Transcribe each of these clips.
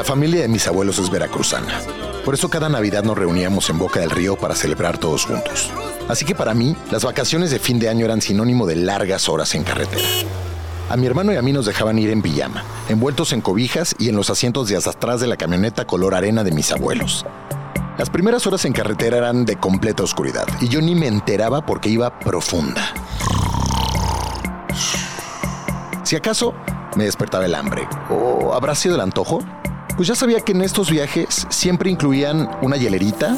La familia de mis abuelos es veracruzana. Por eso cada Navidad nos reuníamos en Boca del Río para celebrar todos juntos. Así que para mí, las vacaciones de fin de año eran sinónimo de largas horas en carretera. A mi hermano y a mí nos dejaban ir en pijama, envueltos en cobijas y en los asientos de hasta atrás de la camioneta color arena de mis abuelos. Las primeras horas en carretera eran de completa oscuridad y yo ni me enteraba porque iba profunda. Si acaso me despertaba el hambre o habrá sido el antojo, pues ya sabía que en estos viajes siempre incluían una hielerita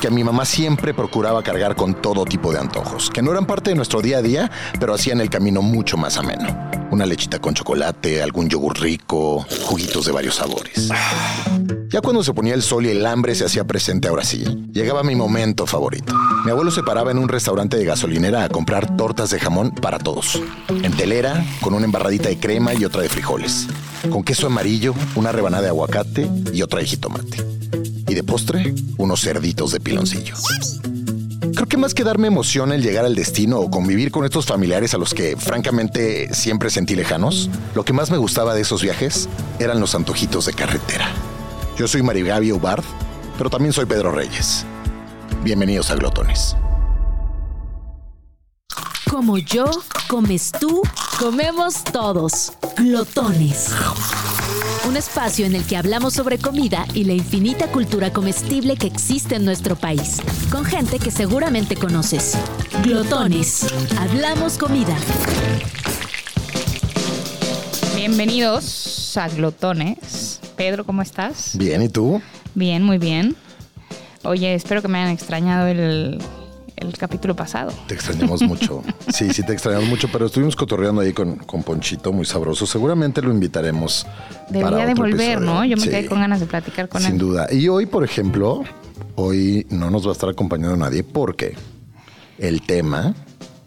que a mi mamá siempre procuraba cargar con todo tipo de antojos, que no eran parte de nuestro día a día, pero hacían el camino mucho más ameno. Una lechita con chocolate, algún yogur rico, juguitos de varios sabores. Ya cuando se ponía el sol y el hambre se hacía presente ahora sí, llegaba mi momento favorito. Mi abuelo se paraba en un restaurante de gasolinera a comprar tortas de jamón para todos. En telera, con una embarradita de crema y otra de frijoles. Con queso amarillo, una rebanada de aguacate y otra de jitomate. Y de postre, unos cerditos de piloncillo. Creo que más que darme emoción el llegar al destino o convivir con estos familiares a los que francamente siempre sentí lejanos, lo que más me gustaba de esos viajes eran los antojitos de carretera. Yo soy Marigaby Ubard, pero también soy Pedro Reyes. Bienvenidos a Glotones. Como yo, comes tú, comemos todos. Glotones. Un espacio en el que hablamos sobre comida y la infinita cultura comestible que existe en nuestro país, con gente que seguramente conoces. Glotones. Hablamos comida. Bienvenidos a Glotones. Pedro, ¿cómo estás? Bien, ¿y tú? Bien, muy bien. Oye, espero que me hayan extrañado el, el capítulo pasado. Te extrañamos mucho. Sí, sí, te extrañamos mucho, pero estuvimos cotorreando ahí con, con Ponchito, muy sabroso. Seguramente lo invitaremos. Debería de volver, episodio. ¿no? Yo me Sí, quedé con ganas de platicar con Sin él. duda. Y hoy, por ejemplo, hoy no nos va a estar acompañando nadie porque el tema,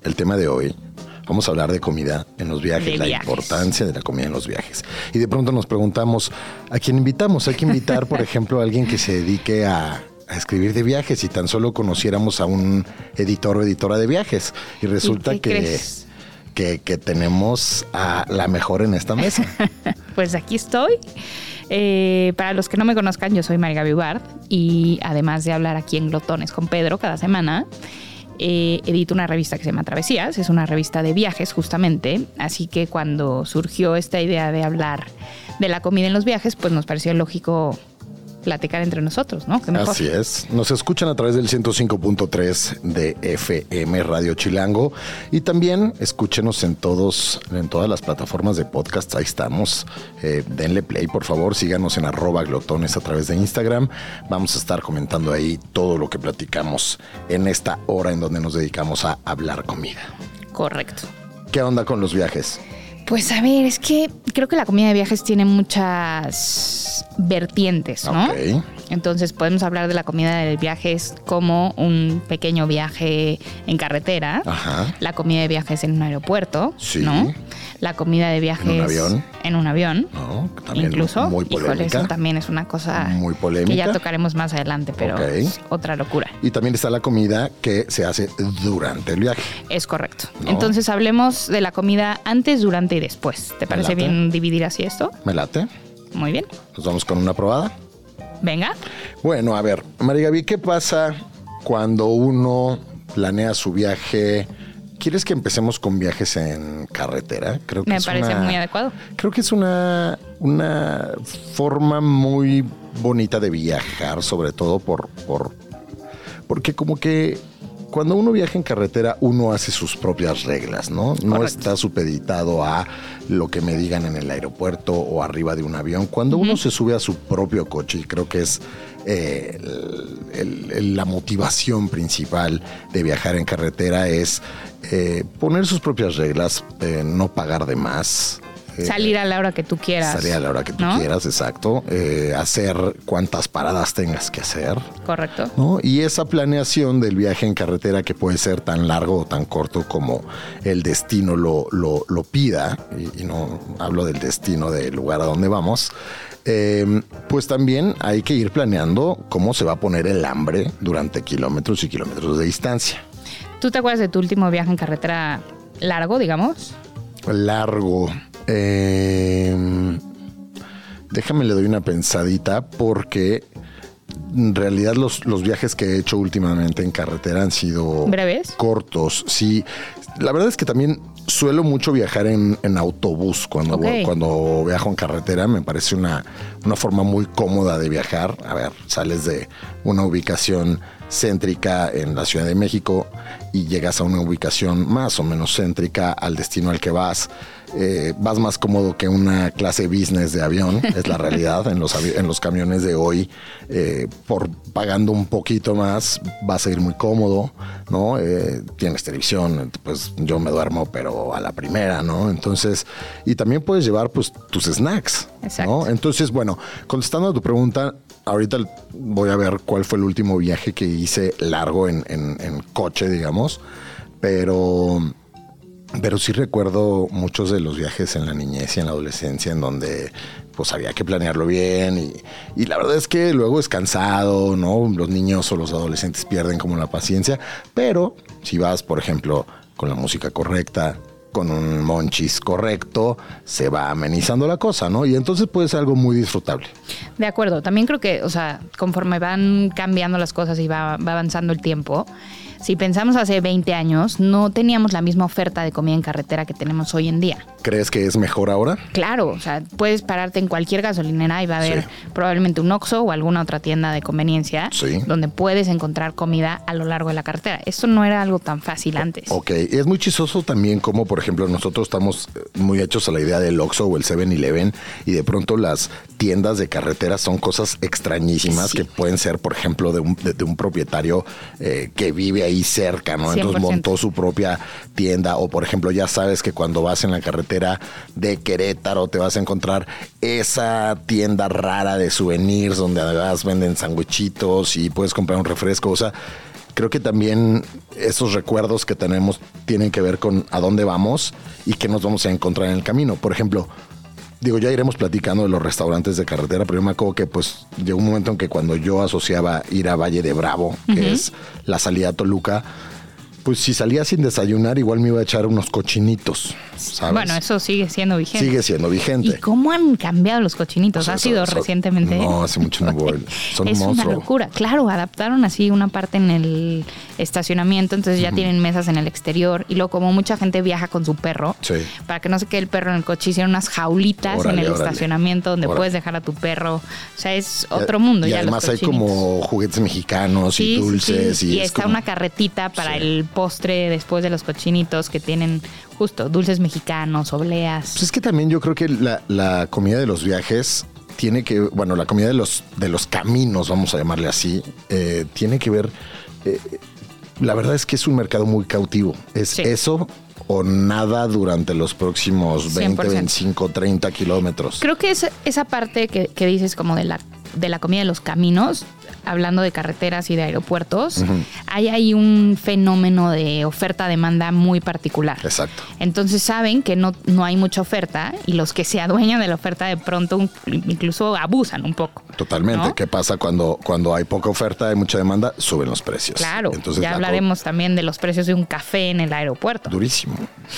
el tema de hoy, vamos a hablar de comida en los viajes, De la viajes. importancia de la comida en los viajes. Y de pronto nos preguntamos, ¿a quién invitamos? Hay que invitar, por ejemplo, a alguien que se dedique a, a escribir de viajes y tan solo conociéramos a un editor o editora de viajes. Y resulta que, que, que tenemos a la mejor en esta mesa. Pues aquí estoy. Eh, para los que no me conozcan, yo soy María Ubard y además de hablar aquí en Glotones con Pedro cada semana, eh, edito una revista que se llama Travesías, es una revista de viajes justamente, así que cuando surgió esta idea de hablar de la comida en los viajes, pues nos pareció lógico platicar entre nosotros, ¿no? Mejor. Así es. Nos escuchan a través del 105.3 de FM Radio Chilango y también escúchenos en todos, en todas las plataformas de podcast. Ahí estamos. Eh, denle play, por favor. Síganos en arroba glotones a través de Instagram. Vamos a estar comentando ahí todo lo que platicamos en esta hora en donde nos dedicamos a hablar comida. Correcto. ¿Qué onda con los viajes? Pues a ver, es que creo que la comida de viajes tiene muchas vertientes, ¿no? Ok. Entonces podemos hablar de la comida de viajes como un pequeño viaje en carretera, Ajá. la comida de viajes en un aeropuerto, Sí. ¿no? La comida de viajes un avión. en un avión, ¿No? También incluso. muy Híjole, polémica. eso también es una cosa Muy polémica. que ya tocaremos más adelante, pero es otra locura. Y también está la comida que se hace durante el viaje. Es correcto. No. Entonces hablemos de la comida antes, durante y después. ¿Te parece late. bien dividir así esto? ¿Me late? Muy bien. Nos vamos con una probada. Venga. Bueno, a ver, María Gaby, ¿qué pasa cuando uno planea su viaje? ¿Quieres que empecemos con viajes en carretera? Creo que Me es parece una- muy adecuado. Creo que es una, una forma muy bonita de viajar, sobre todo por, por porque como que cuando uno viaja en carretera, uno hace sus propias reglas, ¿no? No Correcto. está supeditado a lo que me digan en el aeropuerto o arriba de un avión. Cuando uno se sube a su propio coche, y creo que es eh, el- el- la motivación principal de viajar en carretera, es eh, poner sus propias reglas, eh, no pagar de más. Eh, Salir a la hora que tú quieras. Salir a la hora que tú ¿no? quieras, exacto. eh, hacer cuantas paradas tengas que hacer. Correcto. ¿no? Y esa planeación del viaje en carretera que puede ser tan largo o tan corto como el destino lo, lo- lo pida, y, y no hablo del destino del lugar a donde vamos, eh, pues también hay que ir planeando cómo se va a poner el hambre durante kilómetros y kilómetros de distancia. ¿Tú te acuerdas de tu último viaje en carretera largo, digamos? Largo. Eh, Déjame le doy una pensadita porque en realidad los, los viajes que he hecho últimamente en carretera han sido ¿Breves? cortos. Sí, la verdad es que también suelo mucho viajar en, en autobús cuando, cuando viajo en carretera. Me parece una, una forma muy cómoda de viajar. A ver, sales de una ubicación céntrica en la Ciudad de México y llegas a una ubicación más o menos céntrica al destino al que vas. Eh, vas más cómodo que una clase business de avión, es la realidad. En los, en los camiones de hoy, eh, por pagando un poquito más, vas a ir muy cómodo, ¿no? Eh, tienes televisión, pues yo me duermo, pero a la primera, ¿no? Entonces, y también puedes llevar pues tus snacks, Exacto. ¿no? Entonces, bueno, contestando a tu pregunta, ahorita voy a ver cuál fue el último viaje que hice largo en, en- en coche, digamos, pero, pero sí recuerdo muchos de los viajes en la niñez y en la adolescencia en donde pues había que planearlo bien y, y la verdad es que luego es cansado, ¿no? Los niños o los adolescentes pierden como la paciencia, pero si vas, por ejemplo, con la música correcta, con un monchis correcto, se va amenizando la cosa, ¿no? Y entonces puede ser algo muy disfrutable. De acuerdo, también creo que, o sea, conforme van cambiando las cosas y va, va avanzando el tiempo, si pensamos hace 20 años, no teníamos la misma oferta de comida en carretera que tenemos hoy en día. ¿Crees que es mejor ahora? Claro, o sea, puedes pararte en cualquier gasolinera y va a haber Sí. probablemente un Oxxo o alguna otra tienda de conveniencia Sí. donde puedes encontrar comida a lo largo de la carretera. Esto no era algo tan fácil antes. Ok, es muy chistoso también como, por ejemplo, nosotros estamos eh, muy hechos a la idea del Oxxo o el 7-Eleven y de pronto las tiendas de carretera son cosas extrañísimas Sí. que pueden ser, por ejemplo, de un, de, de un propietario eh, que vive ahí cerca, ¿no? Entonces 100%. montó su propia tienda o, por ejemplo, ya sabes que cuando vas en la carretera de Querétaro te vas a encontrar esa tienda rara de souvenirs donde además venden sandwichitos y puedes comprar un refresco, o sea... Creo que también esos recuerdos que tenemos tienen que ver con a dónde vamos y qué nos vamos a encontrar en el camino. Por ejemplo, digo, ya iremos platicando de los restaurantes de carretera, pero yo me acuerdo que pues llegó un momento en que cuando yo asociaba ir a Valle de Bravo, que es la salida a Toluca, pues si salía sin desayunar, igual me iba a echar unos cochinitos, ¿sabes? Bueno, eso sigue siendo vigente. sigue siendo vigente. ¿Y cómo han cambiado los cochinitos? O sea, ¿Ha sido eso- recientemente? No, hace mucho no voy. Son es un una locura. Claro, adaptaron así una parte en el estacionamiento, entonces ya tienen mesas en el exterior. Y luego, como mucha gente viaja con su perro, Sí. para que no se quede el perro en el coche, hicieron unas jaulitas Órale, en el órale. estacionamiento donde Órale. puedes dejar a tu perro. O sea, es otro mundo Y ya. los además hay cochinitos. como juguetes mexicanos Sí, y dulces. sí. Y, Y, es está como- una carretita para el postre después de los cochinitos que tienen justo dulces mexicanos, obleas. Pues es que también yo creo que la, la comida de los viajes tiene que, bueno, la comida de los, de los caminos, vamos a llamarle así, eh, tiene que ver, eh, la verdad es que es un mercado muy cautivo. Es Sí. eso o nada durante los próximos 20, 100%. 25, 30 kilómetros. Creo que es esa parte que, que dices como de la, de la comida de los caminos, hablando de carreteras y de aeropuertos, hay ahí un fenómeno de oferta-demanda muy particular. Exacto. Entonces saben que no, no hay mucha oferta y los que se adueñan de la oferta de pronto incluso abusan un poco. Totalmente. ¿no? ¿Qué pasa cuando, cuando hay poca oferta, hay mucha demanda? Suben los precios. Claro, Entonces, ya hablaremos también de los precios de un café en el aeropuerto. Durísimo,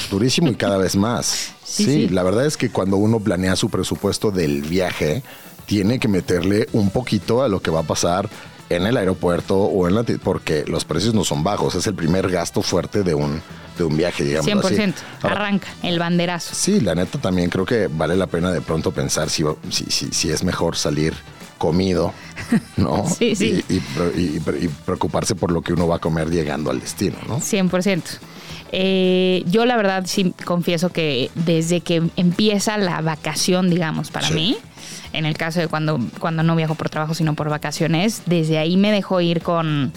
durísimo y cada vez más. Sí, Sí, sí. la verdad es que cuando uno planea su presupuesto del viaje, tiene que meterle un poquito a lo que va a pasar en el aeropuerto o en la porque los precios no son bajos, es el primer gasto fuerte de un de un viaje, digamos 100%. así. Ahora, Arranca el banderazo. Sí, la neta también creo que vale la pena de pronto pensar si, si, si, si es mejor salir comido, ¿no? Sí, sí. Y, y y- y- y preocuparse por lo que uno va a comer llegando al destino, ¿no? 100%. Eh, yo la verdad sí confieso que desde que empieza la vacación, digamos, para Sí. mí, en el caso de cuando, cuando no viajo por trabajo, sino por vacaciones, desde ahí me dejo ir con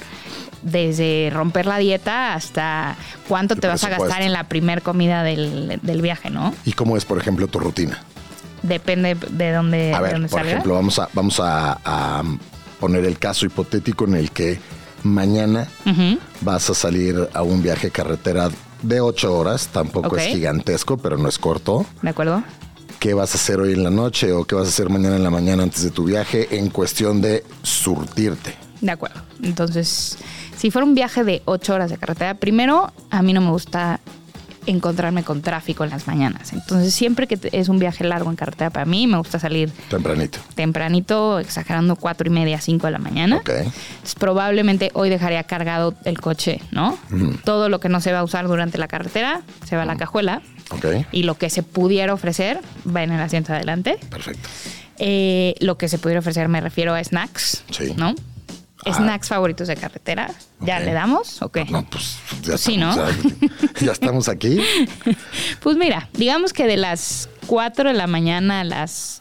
desde romper la dieta hasta cuánto El te vas a gastar en la primer comida del, del viaje, ¿no? ¿Y cómo es, por ejemplo, tu rutina? Depende de dónde, A de ver, dónde por salga. ejemplo, vamos a, vamos a, a poner el caso hipotético en el que mañana vas a salir a un viaje carretera de ocho horas, tampoco es gigantesco, pero no es corto. ¿De acuerdo? ¿Qué vas a hacer hoy en la noche o qué vas a hacer mañana en la mañana antes de tu viaje en cuestión de surtirte? De acuerdo. Entonces, si fuera un viaje de ocho horas de carretera, primero, a mí no me gusta encontrarme con tráfico en las mañanas. Entonces, siempre que es un viaje largo en carretera para mí, me gusta salir Tempranito. tempranito, exagerando cuatro y media, cinco de la mañana. Ok. Entonces, probablemente hoy dejaría cargado el coche, ¿no? Todo lo que no se va a usar durante la carretera se va a la cajuela Y lo que se pudiera ofrecer va en el asiento de adelante. Perfecto. Eh, lo que se pudiera ofrecer me refiero a snacks, Sí. ¿no? Ah. Snacks favoritos de carretera. ¿Ya le damos? ¿O qué? No, pues ya, Pues sí, estamos, ya, ya estamos aquí. Pues mira, digamos que de las 4 de la mañana a las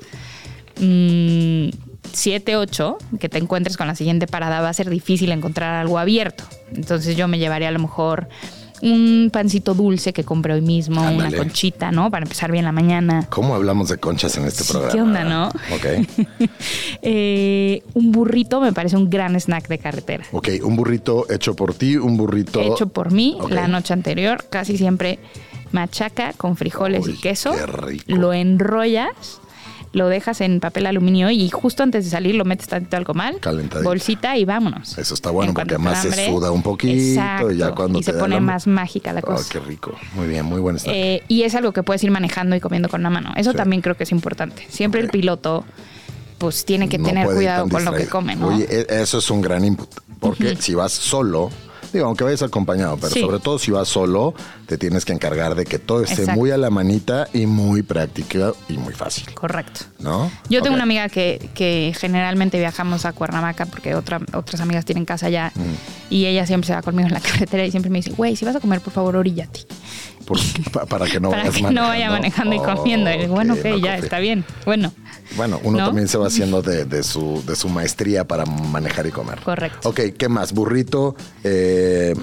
mm, 7, 8, que te encuentres con la siguiente parada, va a ser difícil encontrar algo abierto. Entonces yo me llevaría a lo mejor un pancito dulce que compré hoy mismo, Ándale. una conchita, ¿no? Para empezar bien la mañana. ¿Cómo hablamos de conchas en este Sí, programa? ¿qué onda, no? Ok. Eh, un burrito me parece un gran snack de carretera. Ok, un burrito hecho por ti, un burrito. Hecho por mí la noche anterior, casi siempre machaca con frijoles Uy, y queso. qué rico. Lo enrollas, lo dejas en papel aluminio y justo antes de salir lo metes tantito al comal, bolsita y vámonos. Eso está bueno En porque además se suda un poquito y ya cuando y se te da pone más mágica la Oh, cosa. qué rico. Muy bien, muy buen snack. Eh, y es algo que puedes ir manejando y comiendo con la mano. Eso Sí. también creo que es importante. Siempre el piloto pues tiene que No tener cuidado con lo que come, ¿no? Oye, e- eso es un gran input. Porque si vas solo, digo, aunque vayas acompañado, pero Sí. sobre todo si vas solo, te tienes que encargar de que todo esté Exacto. muy a la manita y muy práctica y muy fácil. Correcto. ¿No? Yo tengo una amiga que, que generalmente viajamos a Cuernavaca porque otra, otras amigas tienen casa allá Mm. y ella siempre se va conmigo en la carretera y siempre me dice, güey, si vas a comer, por favor, oríllate. Por- pa- para que no para vayas que manejando. no vaya manejando y comiendo. Bueno, ok, ya, confío. está bien. Bueno, Bueno, uno ¿No? también se va haciendo de, de su, de su maestría para manejar y comer. Correcto. Ok, ¿qué más? Burrito, eh,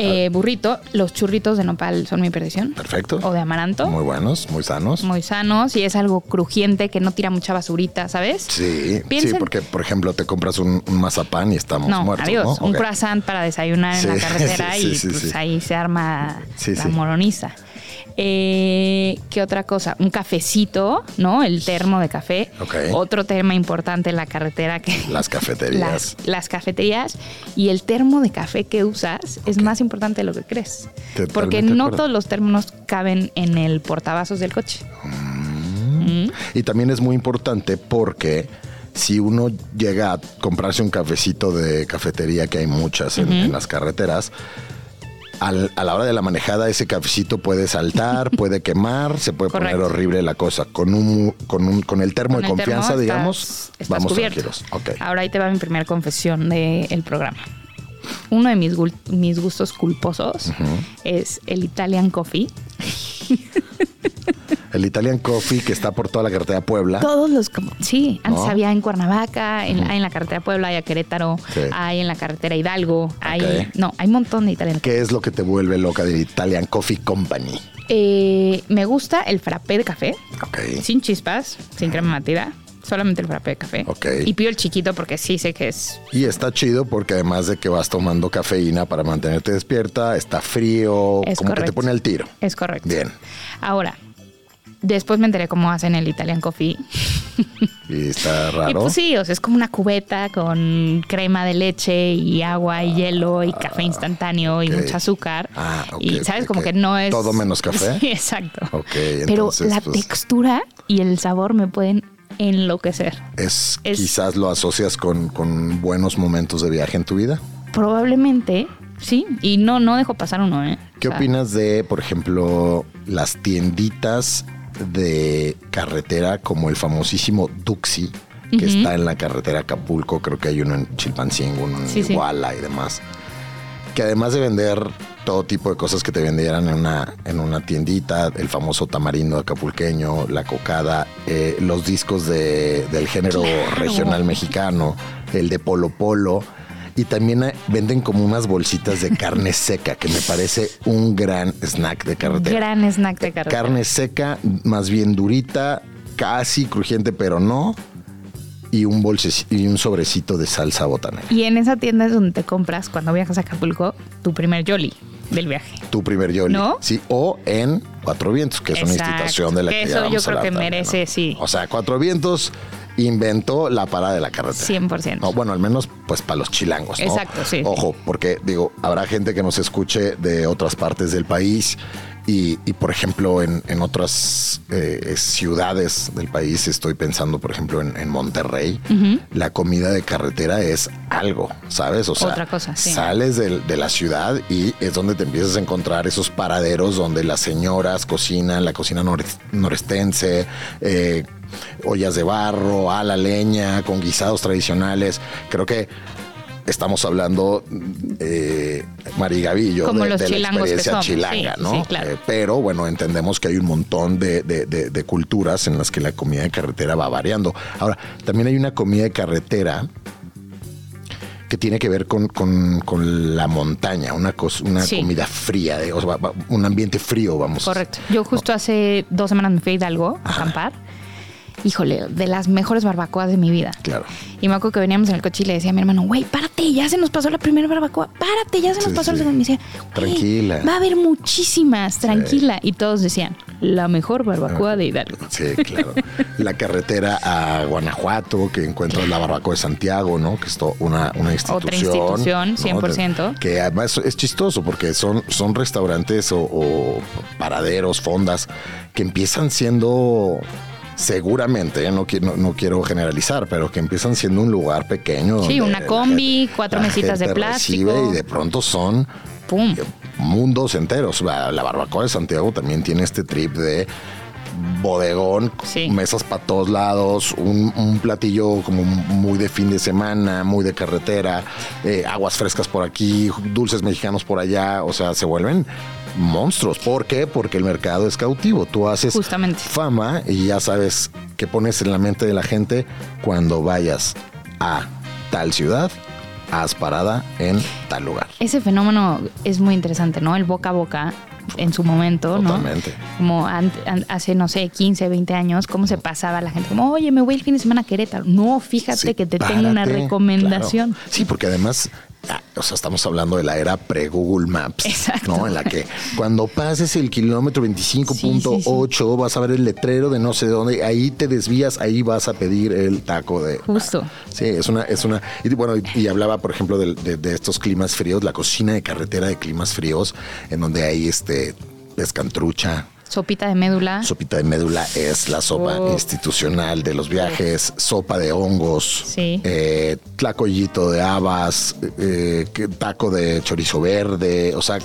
eh, burrito, los churritos de nopal son mi perdición. perfecto. O de amaranto. Muy buenos, muy sanos. Muy sanos y es algo crujiente que no tira mucha basurita, ¿sabes? Sí, sí, porque por ejemplo te compras un, un mazapán y estamos No, muertos. adiós. ¿no? Un croissant para desayunar en la carretera sí, y pues ahí se arma la sí. moroniza. Eh, ¿Qué otra cosa? Un cafecito, ¿no? El termo de café. Ok. Otro tema importante en la carretera que Las cafeterías. las, las cafeterías y el termo de café que usas es más importante de lo que crees. Totalmente Porque no acuerdo. todos los termos caben en el portavasos del coche. Mm. Y también es muy importante porque si uno llega a comprarse un cafecito de cafetería, que hay muchas en, en las carreteras, al- a la hora de la manejada ese cafecito puede saltar, puede quemar, se puede poner horrible la cosa. Con un con un con el termo Con de el confianza, termo digamos, estás- estás vamos cubierto. tranquilos. Ok. Ahora ahí te va mi primera confesión del programa. Uno de mis, mis gustos culposos es el Italian Coffee. El Italian Coffee que está por toda la carretera Puebla. Todos los... Sí, antes ¿No? había en Cuernavaca, en, hay en la carretera Puebla, hay a Querétaro, Sí. hay en la carretera Hidalgo, hay... No, hay un montón de Italian ¿Qué es lo que te vuelve loca del Italian Coffee Company? Eh, me gusta el frappé de café, sin chispas, sin crema batida, solamente el frappé de café. Ok. Y pido el chiquito porque sí sé que es Y está chido porque además de que vas tomando cafeína para mantenerte despierta, está frío, Es como que te pone al tiro. Es correcto. Bien. Ahora, después me enteré cómo hacen el Italian Coffee. Y está Y raro. pues sí, o sea, es como una cubeta con crema de leche y agua y hielo y café instantáneo y mucho azúcar. Ah, ok, y sabes, como que no es. ¿Todo menos café? Sí, exacto. Ok, Pero entonces, la pues- textura y el sabor me pueden enloquecer. es, es- quizás lo asocias con, con buenos momentos de viaje en tu vida. Probablemente, sí. Y no, no dejo pasar uno, ¿eh? ¿Qué O sea, opinas de, por ejemplo, las tienditas de carretera como el famosísimo Duxi, que está en la carretera Acapulco? Creo que hay uno en Chilpancingo, uno en Sí, sí. Iguala y demás. Que además de vender todo tipo de cosas que te vendieran en una, en una tiendita, el famoso tamarindo acapulqueño, la cocada, eh, los discos de- del género Claro. regional mexicano, el de Polo Polo. Y también eh, venden como unas bolsitas de carne seca, que me parece un gran snack de carretera. Gran snack de carretera. Carne seca, más bien durita, casi crujiente, pero no. Y un bolseci- y un sobrecito de salsa botanera. Y en esa tienda es donde te compras, cuando viajas a Acapulco, tu primer Jolly del viaje. Tu primer Yoli. ¿No? Sí, o en Cuatro Vientos, que es una institución de la Que que, eso ya yo creo que también, merece, ¿no? sí. O sea, Cuatro Vientos inventó la parada de la carretera. 100%. No, bueno, al menos pues para los chilangos, ¿no? Exacto, sí. Ojo, porque digo, habrá gente que nos escuche de otras partes del país Y, y, por ejemplo, en, en otras eh, ciudades del país, estoy pensando, por ejemplo, en, en Monterrey, la comida de carretera es algo, ¿sabes? O sea, Otra cosa, sí. sales del- de, la ciudad y es donde te empiezas a encontrar esos paraderos donde las señoras cocinan, la cocina nores- norestense, eh, ollas de barro, a la leña, con guisados tradicionales. Creo que estamos hablando, eh, Mari Gaby y yo, Como de, los de la experiencia somos, chilanga, sí, ¿no? sí, claro. Eh, pero bueno, entendemos que hay un montón de, de- de- de culturas en las que la comida de carretera va variando. Ahora, también hay una comida de carretera que tiene que ver con, con- con la montaña, una, cos- una Sí. comida fría, de- o sea, va- va- un ambiente frío, vamos. Correcto. Yo justo hace dos semanas me fui a Hidalgo a acampar. Híjole, de las mejores barbacoas de mi vida. Claro. Y me acuerdo que veníamos en el coche y le decía a mi hermano, güey, párate, ya se nos pasó la primera barbacoa, párate, ya se nos Sí, pasó la sí. segunda. Y me decía, "Güey, Tranquila. Va a haber muchísimas, tranquila. Y todos decían, la mejor barbacoa de Hidalgo. Sí, claro. la carretera a Guanajuato, que encuentras la barbacoa de Santiago, ¿no? Que es una, una institución. institución, ¿no? 100%. Que además es chistoso porque son, son restaurantes o, o paraderos, fondas, que empiezan siendo seguramente, ¿eh? no, no, no quiero generalizar, pero que empiezan siendo un lugar pequeño. Sí, una combi, gente- cuatro mesitas de plástico. y de pronto son ¡Pum! mundos enteros. La, la barbacoa de Santiago también tiene este trip de bodegón, Sí. mesas para todos lados, un, un platillo como muy de fin de semana, muy de carretera, eh, aguas frescas por aquí, dulces mexicanos por allá, o sea, se vuelven monstruos. ¿Por qué? Porque el mercado es cautivo. Tú haces Justamente. fama y ya sabes qué pones en la mente de la gente cuando vayas a tal ciudad, haz parada en tal lugar. Ese fenómeno es muy interesante, ¿no? El boca a boca en su momento, ¿no? Totalmente. Como ant- an- hace, no sé, 15, 20 años, cómo se pasaba la gente. Como, oye, me voy el fin de semana a Querétaro. No, fíjate Sí, que te tengo una recomendación. claro. Sí, porque además, o sea, estamos hablando de la era pre-Google Maps, Exacto. ¿no? En la que cuando pases el kilómetro 25.8 vas a ver el letrero de no sé dónde, ahí te desvías, ahí vas a pedir el taco de... Justo. Sí, es una, es una, y bueno, y, y hablaba, por ejemplo, de, de estos climas fríos, la cocina de carretera de climas fríos, en donde hay este pescantrucha, Sopita de médula. Sopita de médula es la sopa Oh. institucional de los viajes, sopa de hongos, Sí. eh, tlacoyito de habas, eh, taco de chorizo verde, o sea,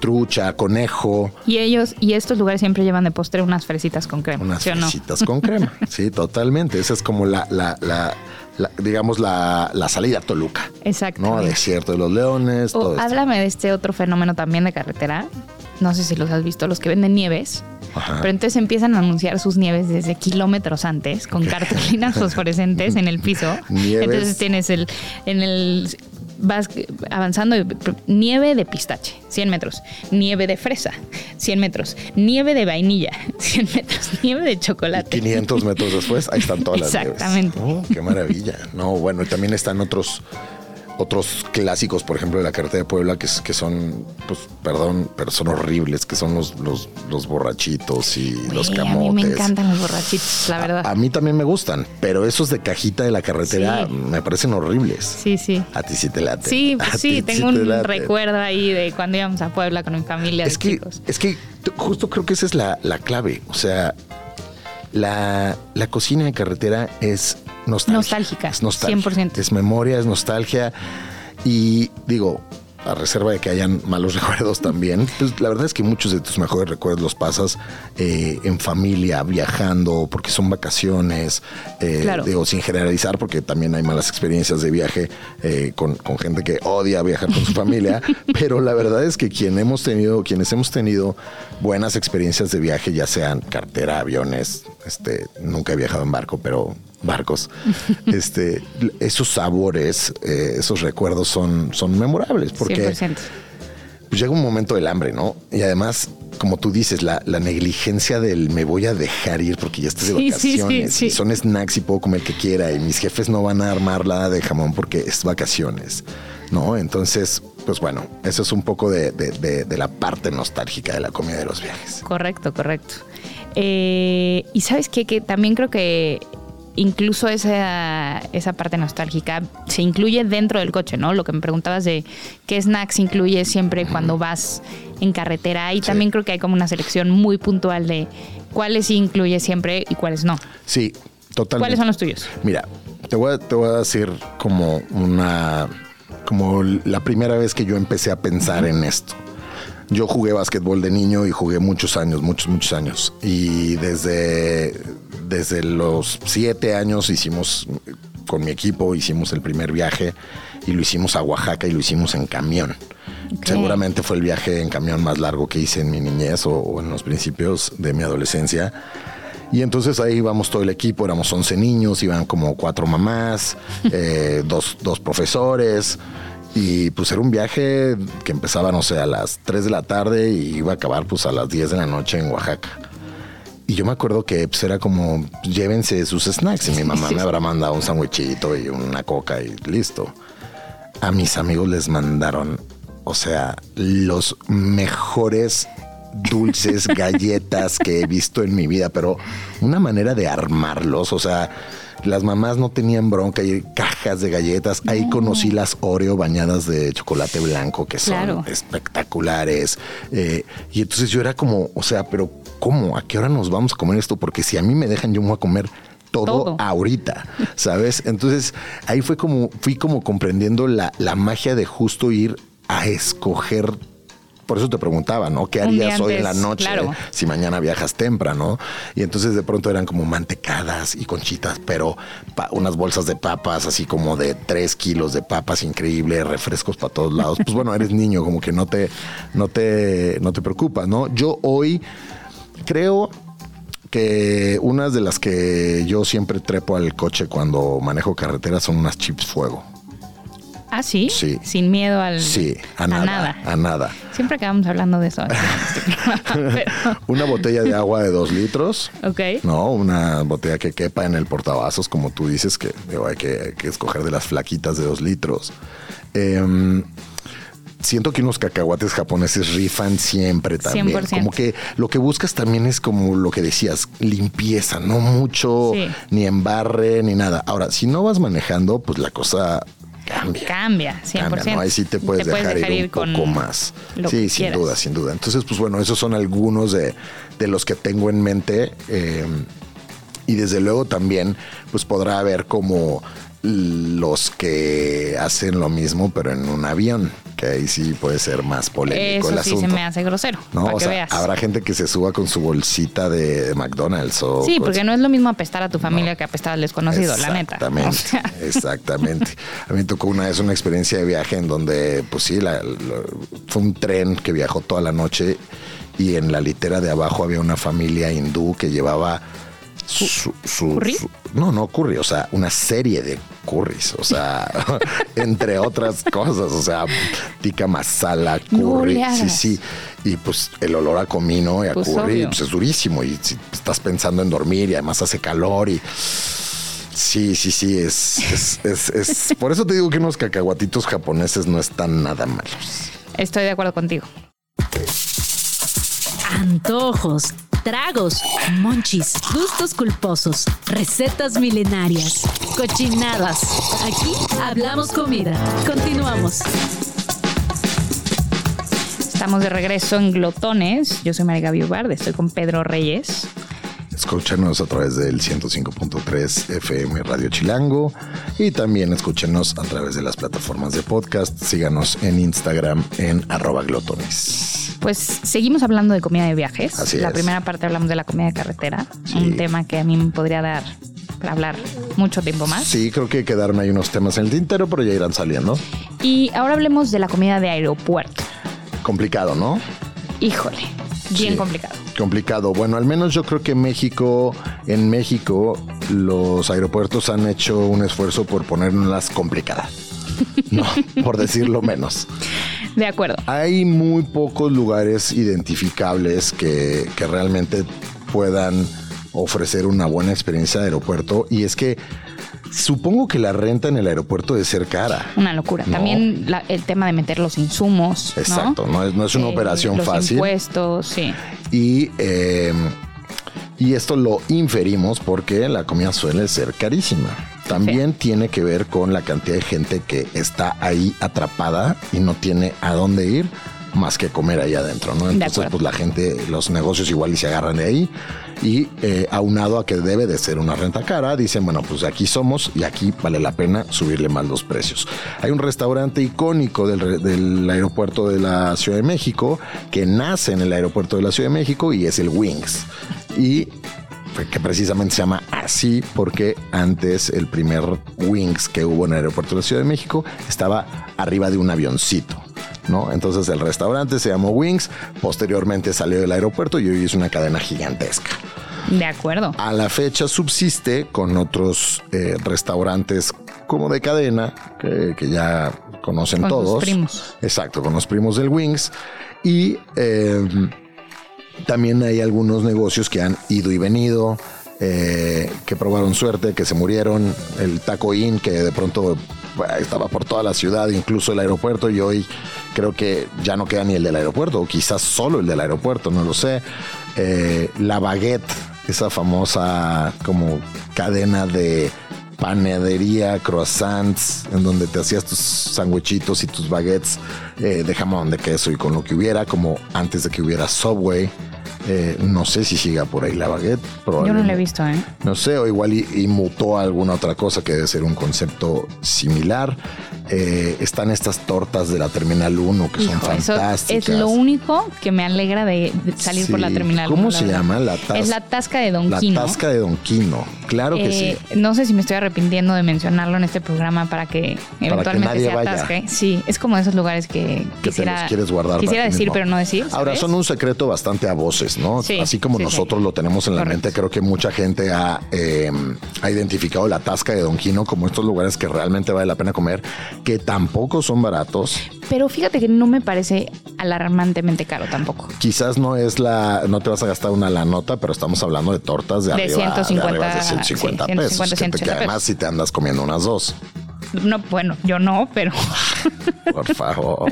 trucha, conejo, y ellos, y estos lugares siempre llevan de postre unas fresitas con crema. unas ¿Sí o no? fresitas con crema. Sí, totalmente. Esa es como la, la, la- la- digamos, la, la salida a Toluca. Exacto. ¿no? Desierto de los Leones, O todo esto. háblame de este otro fenómeno también de carretera. No sé si los has visto, los que venden nieves. Ajá. Pero entonces empiezan a anunciar sus nieves desde kilómetros antes, con cartulinas fosforescentes en el piso. Nieves. Entonces tienes el, en el vas avanzando y nieve de pistache, 100 metros, nieve de fresa, 100 metros, nieve de vainilla, 100 metros, nieve de chocolate. 500 metros después, ahí están todas las nieves. Exactamente. Oh, qué maravilla. No, bueno, y también están otros otros clásicos, por ejemplo, de la carretera de Puebla, que, son, pues, perdón, pero son horribles, que son los, los, los borrachitos y los camotes. a mí me encantan los borrachitos, la verdad. A mí también me gustan, pero esos de cajita de la carretera Sí. me parecen horribles. sí, sí. A ti sí te late. Sí, pues sí, tengo te un recuerdo ahí de cuando íbamos a Puebla con mi familia de Es que, chicos. es que justo creo que esa es la, la clave. O sea, la, la cocina de carretera es nostálgica. Nostálgica, Es nostalgia. 100%. Es memoria, es nostalgia. Y digo, a reserva de que hayan malos recuerdos también, pues la verdad es que muchos de tus mejores recuerdos los pasas eh, en familia, viajando, porque son vacaciones, eh, Claro. digo, sin generalizar, porque también hay malas experiencias de viaje eh, con, con gente que odia viajar con su familia, pero la verdad es que quien hemos tenido, quienes hemos tenido buenas experiencias de viaje, ya sean cartera, aviones, este, nunca he viajado en barco, pero barcos, este, esos sabores, eh, esos recuerdos son, son memorables, porque 100%. pues llega un momento del hambre, ¿no? Y además, como tú dices, la, la negligencia del me voy a dejar ir porque ya estoy de Sí, sí, sí, vacaciones. sí. y son snacks y puedo comer el que quiera. Y mis jefes no van a armar nada de jamón porque es vacaciones, ¿no? Entonces, pues bueno, eso es un poco de, de- de- de la parte nostálgica de la comida de los viajes. Correcto, correcto. Eh, y sabes qué? que también creo que incluso esa, esa parte nostálgica se incluye dentro del coche, ¿no? Lo que me preguntabas de qué snacks incluye siempre cuando vas en carretera. Y también creo que hay como una selección muy puntual de cuáles incluye siempre y cuáles no. Sí, totalmente. ¿Cuáles son los tuyos? Mira, te voy a, te voy a decir como una como la primera vez que yo empecé a pensar en esto. Yo jugué básquetbol de niño y jugué muchos años, muchos, muchos años. Y desde, desde los siete años hicimos, con mi equipo, hicimos el primer viaje y lo hicimos a Oaxaca y lo hicimos en camión. Seguramente fue el viaje en camión más largo que hice en mi niñez o, en los principios de mi adolescencia. Y entonces ahí íbamos todo el equipo, éramos 11 niños, iban como cuatro mamás, eh, dos, dos profesores. Y pues era un viaje que empezaba, no sé, a las 3 de la tarde y iba a acabar pues a las 10 de la noche en Oaxaca. Y yo me acuerdo que pues, era como, llévense sus snacks. Y mi mamá me habrá mandado un sandwichito y una coca y listo. A mis amigos les mandaron, o sea, los mejores dulces, galletas que he visto en mi vida, pero una manera de armarlos, o sea, las mamás no tenían bronca y cajas de galletas. Ahí conocí las Oreo bañadas de chocolate blanco que son espectaculares. Eh, y entonces yo era como, o sea, pero ¿cómo? ¿A qué hora nos vamos a comer esto? Porque si a mí me dejan, yo me voy a comer todo, ahorita, ¿sabes? Entonces ahí fue como, fui como comprendiendo la, la magia de justo ir a escoger por eso te preguntaba, ¿no? ¿Qué harías hoy en la noche si mañana viajas temprano? Y entonces de pronto eran como mantecadas y conchitas, pero unas bolsas de papas, así como de tres kilos de papas, increíble, refrescos para todos lados. Pues bueno, eres niño, como que no te, no te, no te preocupa, ¿no? Yo hoy creo que unas de las que yo siempre trepo al coche cuando manejo carretera son unas chips fuego. Ah, sí. Sí. Sin miedo al. Sí, a nada. A nada. Siempre acabamos hablando de eso. una botella de agua de dos litros. Ok. No, una botella que quepa en el portavasos, como tú dices, que hay, que, escoger de las flaquitas de dos litros. Em, siento que unos cacahuates japoneses rifan siempre también. Como que lo que buscas también es como lo que decías, limpieza, no mucho, ni embarre, ni nada. Ahora, si no vas manejando, pues la cosa cambia. Cambia, 100%. Ahí sí te puedes, dejar, ir un poco más. Sí, sin duda, sin duda. Entonces, pues bueno, esos son algunos de, los que tengo en mente. Eh, y desde luego también, pues podrá haber como los que hacen lo mismo, pero en un avión, que ahí sí puede ser más polémico Eso sí se me hace grosero. No, o sea, habrá gente que se suba con su bolsita de McDonald's o. Sí, porque no es lo mismo apestar a tu familia que apestar al desconocido, la neta. Exactamente. Exactamente. A mí me tocó una vez una experiencia de viaje en donde, pues sí, fue un tren que viajó toda la noche y en la litera de abajo había una familia hindú que llevaba su, no, no curry, o sea, una serie de curries, o sea, entre otras cosas, o sea, tica masala, curry, sí, sí, y pues el olor a comino y a pues, curry, pues es durísimo y si estás pensando en dormir y además hace calor y Sí, sí, sí, es, es, es, por eso te digo que unos cacahuatitos japoneses no están nada malos. Estoy de acuerdo contigo. Antojos tragos, monchis, gustos culposos, recetas milenarias, cochinadas. Aquí hablamos comida. Continuamos. Estamos de regreso en Glotones. Yo soy María Gaby estoy con Pedro Reyes. Escúchenos a través del 105.3 FM Radio Chilango y también escúchenos a través de las plataformas de podcast. Síganos en Instagram en arroba glotones. Pues seguimos hablando de comida de viajes. Así la primera parte hablamos de la comida de carretera, un tema que a mí me podría dar para hablar mucho tiempo más. Sí, creo que quedaron ahí unos temas en el tintero, pero ya irán saliendo. Y ahora hablemos de la comida de aeropuerto. Complicado, ¿no? Híjole, bien complicado. Complicado. Bueno, al menos yo creo que México, en México, los aeropuertos han hecho un esfuerzo por ponerlas complicadas. No, por decirlo menos. De acuerdo. Hay muy pocos lugares identificables que, que realmente puedan ofrecer una buena experiencia de aeropuerto. Y es que Supongo que la renta en el aeropuerto debe ser cara. Una locura. También el tema de meter los insumos. Exacto, no, es, no es, una eh, operación los fácil. Impuestos, sí. Y eh, Y esto lo inferimos porque la comida suele ser carísima. También tiene que ver con la cantidad de gente que está ahí atrapada y no tiene a dónde ir más que comer ahí adentro, ¿no? Entonces, pues la gente, los negocios igual y se agarran de ahí y eh, aunado a que debe de ser una renta cara, dicen, bueno, pues aquí somos y aquí vale la pena subirle más los precios. Hay un restaurante icónico del, del aeropuerto de la Ciudad de México que nace en el aeropuerto de la Ciudad de México y es el Wings. Y que precisamente se llama así porque antes el primer Wings que hubo en el aeropuerto de la Ciudad de México estaba arriba de un avioncito. ¿No? Entonces el restaurante se llamó Wings, posteriormente salió del aeropuerto y hoy es una cadena gigantesca. De acuerdo. A la fecha subsiste con otros eh, restaurantes como de cadena que, ya conocen con todos. Los primos. Exacto, con los primos del Wings. Y eh, también hay algunos negocios que han ido y venido. Eh, que probaron suerte, que se murieron, el Taco Inn, que de pronto estaba por toda la ciudad, incluso el aeropuerto, y hoy creo que ya no queda ni el del aeropuerto, o quizás solo el del aeropuerto, no lo sé. Eh, la baguette, esa famosa como cadena de panadería, croissants, en donde te hacías tus sandwichitos y tus baguettes eh, de jamón, de queso y con lo que hubiera, como antes de que hubiera Subway. Eh, no sé si siga por ahí la baguette. Yo no la he visto, ¿eh? No sé, o igual y, mutó a alguna otra cosa que debe ser un concepto similar. Eh, están estas tortas de la Terminal 1 que son fantásticas. es lo único que me alegra de, salir por la Terminal 1. ¿Cómo se llama? La es la Tasca de Don Quino. La Tasca de Don Quino, claro que sí. Eh, no sé si me estoy arrepintiendo de mencionarlo en este programa para que eventualmente sea Tasca. Sí, es como esos lugares que, quisiera, quieres guardar quisiera decir, pero no decir. Ahora, son un secreto bastante a voces, ¿no? Así como nosotros lo tenemos en la mente, creo que mucha gente ha, eh, ha identificado la Tasca de Don Quino como estos lugares que realmente vale la pena comer, que tampoco son baratos. Pero fíjate que no me parece alarmantemente caro tampoco. Quizás no es la, no te vas a gastar una la nota, pero estamos hablando de tortas de, arriba, 150, de, 150 pesos. que, además si te andas comiendo unas dos. No, bueno, yo no, pero. Por favor.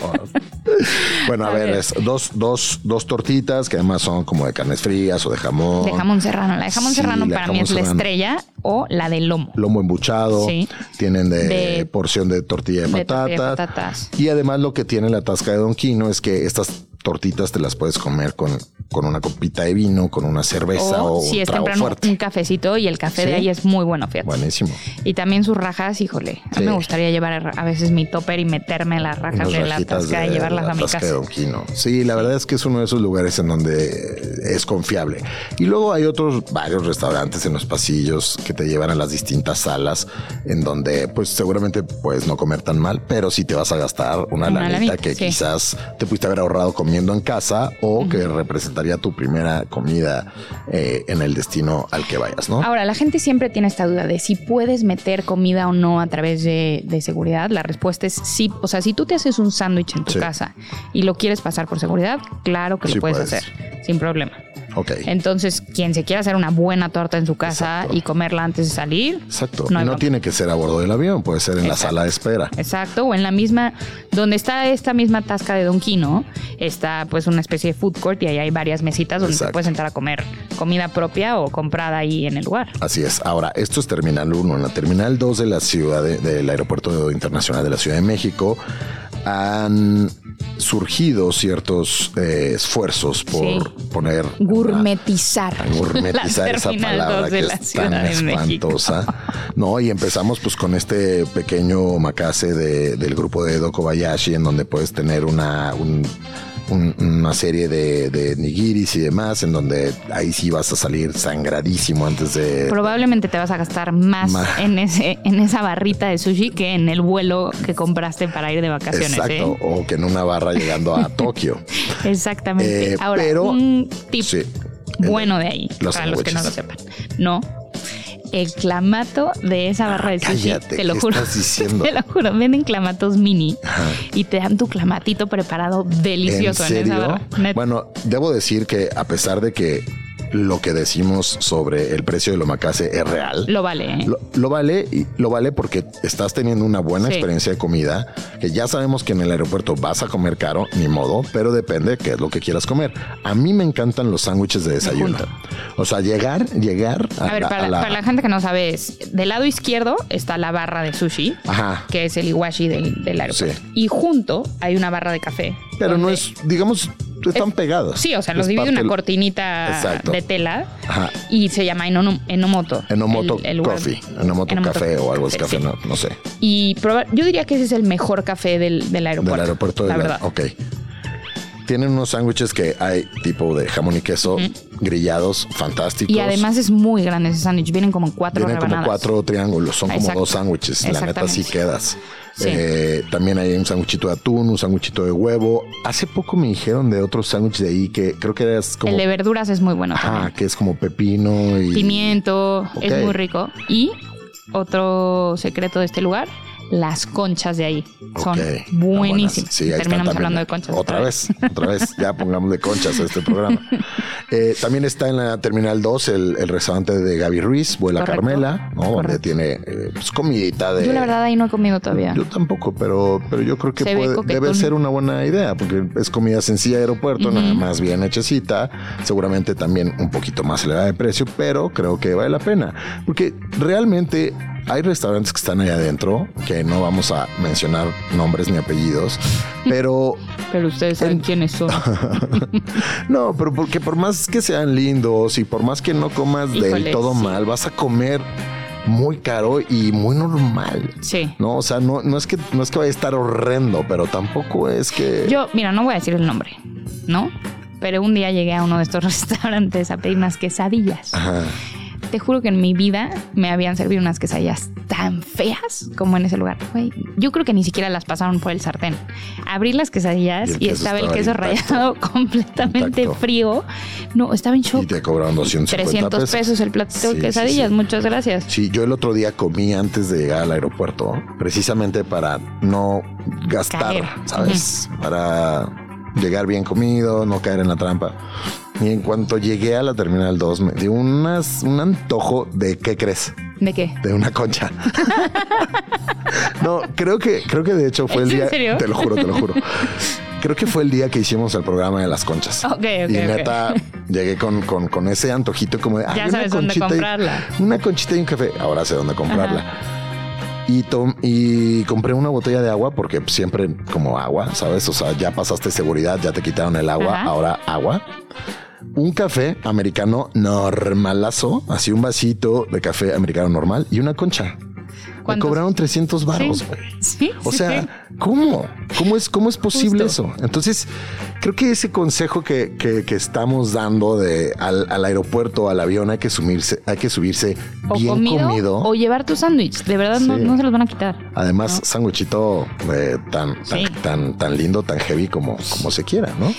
Bueno, a, ver, es dos, dos, dos tortitas que además son como de carnes frías o de jamón. De jamón serrano. La de jamón serrano para mí es la estrella o la de lomo. Lomo embuchado. Sí. Tienen de, porción de tortilla de, patatas. Y además lo que tiene la tasca de Don Quino es que estas tortitas te las puedes comer con, con una copita de vino, con una cerveza o, si es temprano un cafecito y el café de ahí es muy bueno, fíjate. Buenísimo. Y también sus rajas, híjole, a mí me gustaría llevar a veces mi topper y meterme las rajas de la tasca y llevarlas a mi casa. Sí, la verdad es que es uno de esos lugares en donde es confiable. Y luego hay otros varios restaurantes en los pasillos que te llevan a las distintas salas en donde pues seguramente puedes no comer tan mal, pero si te vas a gastar una, lanita que quizás te pudiste haber ahorrado comiendo en casa o que representaría tu primera comida eh, en el destino al que vayas, ¿no? Ahora, la gente siempre tiene esta duda de si puedes meter comida o no a través de, seguridad. La respuesta es sí. O sea, si tú te haces un sándwich en tu casa y lo quieres pasar por seguridad, claro que lo puedes, hacer, sin problema. Entonces, quien se quiera hacer una buena torta en su casa y comerla antes de salir. Exacto. No, y no tiene que ser a bordo del avión, puede ser en la sala de espera. Exacto. O en la misma, donde está esta misma tasca de Don Quino, está pues una especie de food court y ahí hay varias mesitas donde te puedes entrar a comer comida propia o comprada ahí en el lugar. Así es. Ahora, esto es Terminal 1. En la Terminal 2 de la ciudad, del Aeropuerto Internacional de la Ciudad de México, han surgido ciertos eh, esfuerzos por poner gourmetizar. gourmetizar esa palabra que es tan espantosa. No y empezamos pues con este pequeño macase del grupo de Edo Kobayashi en donde puedes tener una un, una serie de, nigiris y demás, en donde ahí sí vas a salir sangradísimo antes de. Probablemente te vas a gastar más, en ese en esa barrita de sushi que en el vuelo que compraste para ir de vacaciones. Exacto, ¿eh? o que en una barra llegando a Tokio. Exactamente. Eh, Ahora, un tip bueno de ahí, para los que no lo sepan. No el clamato de esa barra de sushi. te lo juro. Te lo juro. Venden clamatos mini y te dan tu clamatito preparado delicioso ¿En, esa barra. Bueno, debo decir que a pesar de que lo que decimos sobre el precio del omakase es real. Lo vale. ¿eh? Lo, lo vale y lo vale porque estás teniendo una buena Sí. experiencia de comida, que ya sabemos que en el aeropuerto vas a comer caro, ni modo, pero depende de qué es lo que quieras comer. A mí me encantan los sándwiches de desayuno. O sea, llegar, llegar a, A ver, la- para, a la, la- para la gente que no sabe, es del lado izquierdo está la barra de sushi, Ajá. que es el iwashi del, del aeropuerto. Sí. Y junto hay una barra de café. Pero no es, digamos, están pegados. Sí, o sea, los Es divide una cortinita Exacto. de tela Ajá. y se llama Enono- Enomoto. Enomoto el- el. Coffee, Enomoto, Enomoto Café o algo así, Sí, café, sí. no, no sé. Y probar, yo diría que ese es el mejor café del, del aeropuerto. Del aeropuerto de la la- verdad. Ok. Tienen unos sándwiches que hay tipo de jamón y queso grillados, fantásticos. Y además es muy grande ese sándwich. Vienen como cuatro Vienen como cuatro triángulos, son como dos sándwiches. La neta sí quedas. Sí. Eh, también hay un sándwichito de atún, un sándwichito de huevo. Hace poco me dijeron de otro sándwich de ahí que creo que es como. El de verduras es muy bueno Ajá, también. que es como pepino y. Pimiento, es muy rico. Y otro secreto de este lugar, las conchas de ahí. Son buenísimas. Ah, Sí, están Terminamos hablando de conchas. Otra vez, otra vez. Ya pongamos de conchas a este programa. Eh, también está en la Terminal 2 el, el restaurante de Gaby Ruiz, Vuela Correcto. Carmela, ¿no? Donde tiene eh, pues, comidita de. Yo la verdad ahí no he comido todavía. Yo tampoco, pero, pero yo creo que Se puede- debe ser una buena idea, porque es comida sencilla de aeropuerto, nada más bien hechecita, seguramente también un poquito más elevada de precio, pero creo que vale la pena, porque realmente hay restaurantes que están allá adentro, que no vamos a mencionar nombres ni apellidos, pero Pero ustedes saben quiénes son. no, pero porque por más que sean lindos y por más que no comas del todo sí. mal, vas a comer muy caro y muy normal. Sí. No, o sea, no, no es que no es que vaya a estar horrendo, pero tampoco es que. Yo, mira, no voy a decir el nombre, ¿no? Pero un día llegué a uno de estos restaurantes a pedir unas quesadillas. Ajá. Te juro que en mi vida me habían servido unas quesadillas tan feas como en ese lugar. Güey, yo creo que ni siquiera las pasaron por el sartén. Abrí las quesadillas Y el y, queso estaba el queso intacto. rallado completamente Intacto. frío. No, estaba en shock. Y te cobraron 250 300 pesos, el platito Sí, de quesadillas. sí. Muchas gracias. Sí, yo el otro día comí antes de llegar al aeropuerto, precisamente para no gastar, Caer. ¿sabes? Para llegar bien comido, no caer en la trampa. Y en cuanto llegué a la Terminal 2, me dio unas, un antojo de, ¿qué crees? ¿De qué? De una concha. no, creo que, creo que de hecho fue el ¿Es en día. serio? Te lo juro, te lo juro. Creo que fue el día que hicimos el programa de las conchas. Ok, ok, y neta, llegué con, con, con ese antojito como de. "Ay, Ya una sabes dónde y- comprarla. una conchita y un café. Ahora sé dónde comprarla. Y, tom- y compré una botella de agua porque siempre como agua, ¿sabes? O sea, ya pasaste seguridad, ya te quitaron el agua, Ajá. ahora agua. Un café americano normalazo, así un vasito de café americano normal y una concha. Me cobraron 300 baros, Sí. güey. Sí. O sea, sí. ¿cómo? ¿Cómo es, cómo es posible Justo. eso? Entonces, creo que ese consejo que, que- que estamos dando de al, al aeropuerto, al avión, hay que subirse, hay que subirse o bien comido, comido. o llevar tu sándwich. De verdad, no, se los van a quitar. Además, sándwichito eh, tan, tan, tan, tan lindo, tan heavy como, como se quiera, ¿no?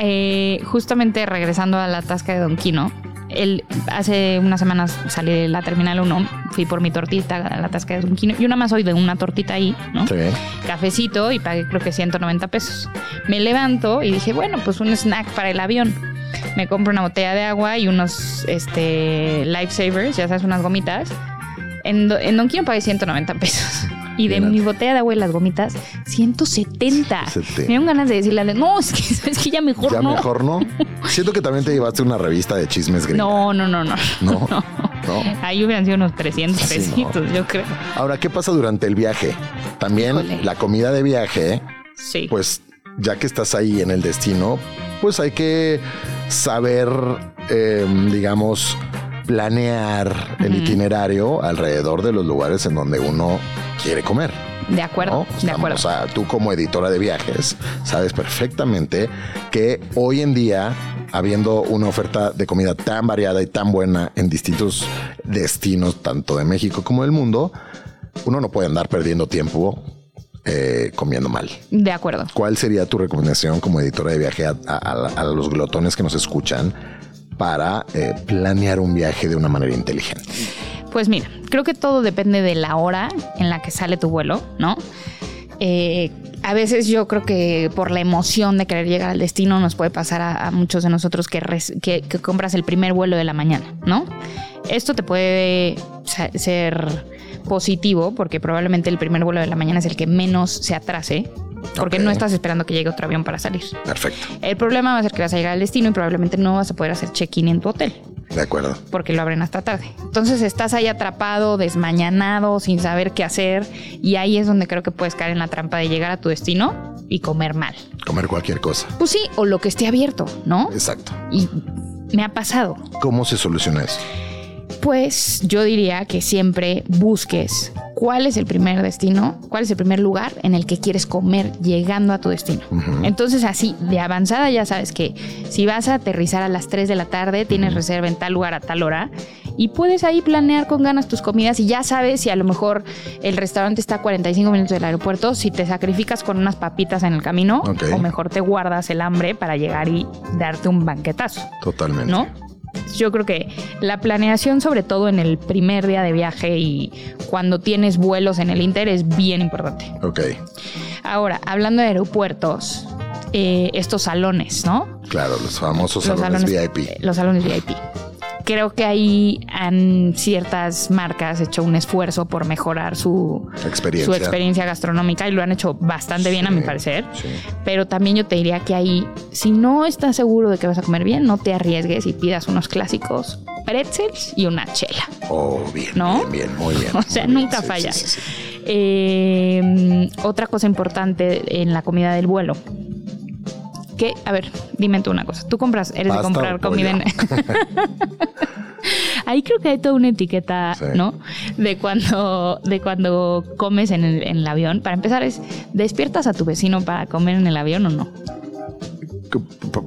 Eh, justamente regresando a la tasca de Don Quino, él, hace unas semanas salí de la Terminal 1, fui por mi tortita a la tasca de Don Quino. Yo nada más soy de una tortita ahí, ¿no? Sí. Cafecito y pagué creo que 190 pesos. Me levanto y dije, bueno, pues un snack para el avión. Me compro una botella de agua y unos este, lifesavers, ya sabes, unas gomitas. En, en Don Quino pagué 190 pesos. Y de mi botella de agua y las gomitas, 170. 170. Me dieron ganas de decirle, no, es que, es que ya mejor Ya no. mejor no. Siento que también te llevaste una revista de chismes gringa. No, no, no, no. No. No. Ahí hubieran sido unos 300 Sí, no. yo creo. Ahora, ¿qué pasa durante el viaje? También Híjole. la comida de viaje Sí. pues ya que estás ahí en el destino, pues hay que saber, eh, digamos, planear el itinerario alrededor de los lugares en donde uno quiere comer. de acuerdo, ¿no? de acuerdo. O sea, tú como editora de viajes sabes perfectamente que hoy en día, habiendo una oferta de comida tan variada y tan buena en distintos destinos, tanto de México como del mundo, uno no puede andar perdiendo tiempo eh, comiendo mal. De acuerdo. ¿Cuál sería tu recomendación como editora de viaje a, a- a- a los glotones que nos escuchan para eh, planear un viaje de una manera inteligente? Pues mira, creo que todo depende de la hora en la que sale tu vuelo, ¿no? Eh, a veces yo creo que por la emoción de querer llegar al destino nos puede pasar a, muchos de nosotros que, que- compras el primer vuelo de la mañana, ¿no? Esto te puede ser positivo porque probablemente el primer vuelo de la mañana es el que menos se atrase porque no estás esperando que llegue otro avión para salir. Perfecto. El problema va a ser que vas a llegar al destino y probablemente no vas a poder hacer check-in en tu hotel De acuerdo. porque lo abren hasta tarde. Entonces estás ahí atrapado, desmañanado, sin saber qué hacer y ahí es donde creo que puedes caer en la trampa de llegar a tu destino y comer mal. Comer cualquier cosa. Pues sí, o lo que esté abierto, ¿no? Exacto. Y me ha pasado. ¿Cómo se soluciona eso? Pues yo diría que siempre busques cuál es el primer destino, cuál es el primer lugar en el que quieres comer llegando a tu destino. Entonces así, de avanzada ya sabes que si vas a aterrizar a las 3 de la tarde, tienes reserva en tal lugar a tal hora y puedes ahí planear con ganas tus comidas y ya sabes si a lo mejor el restaurante está a 45 minutos del aeropuerto, si te sacrificas con unas papitas en el camino o mejor te guardas el hambre para llegar y darte un banquetazo. Totalmente. ¿no? Yo creo que la planeación, sobre todo en el primer día de viaje y cuando tienes vuelos en el Inter, es bien importante. Ok. Ahora, hablando de aeropuertos, eh, estos salones, ¿no? Claro, los famosos salones, VIP. Los salones VIP. Creo que ahí han ciertas marcas hecho un esfuerzo por mejorar su Experiencia. su experiencia gastronómica y lo han hecho bastante bien a mi parecer. sí. Pero también yo te diría que ahí, si no estás seguro de que vas a comer bien, no te arriesgues y pidas unos clásicos pretzels y una chela. Oh, bien, ¿No? bien, bien, muy bien. O sea, bien. nunca Sí, falla. sí. Eh, otra cosa importante en la comida del vuelo. Que, a ver, dime tú una cosa. Tú compras, eres ¿Pasta de comprar comida en. Ahí creo que hay toda una etiqueta, Sí. ¿no? De cuando, de cuando comes en el, en el avión. Para empezar, es ¿despiertas a tu vecino para comer en el avión o no?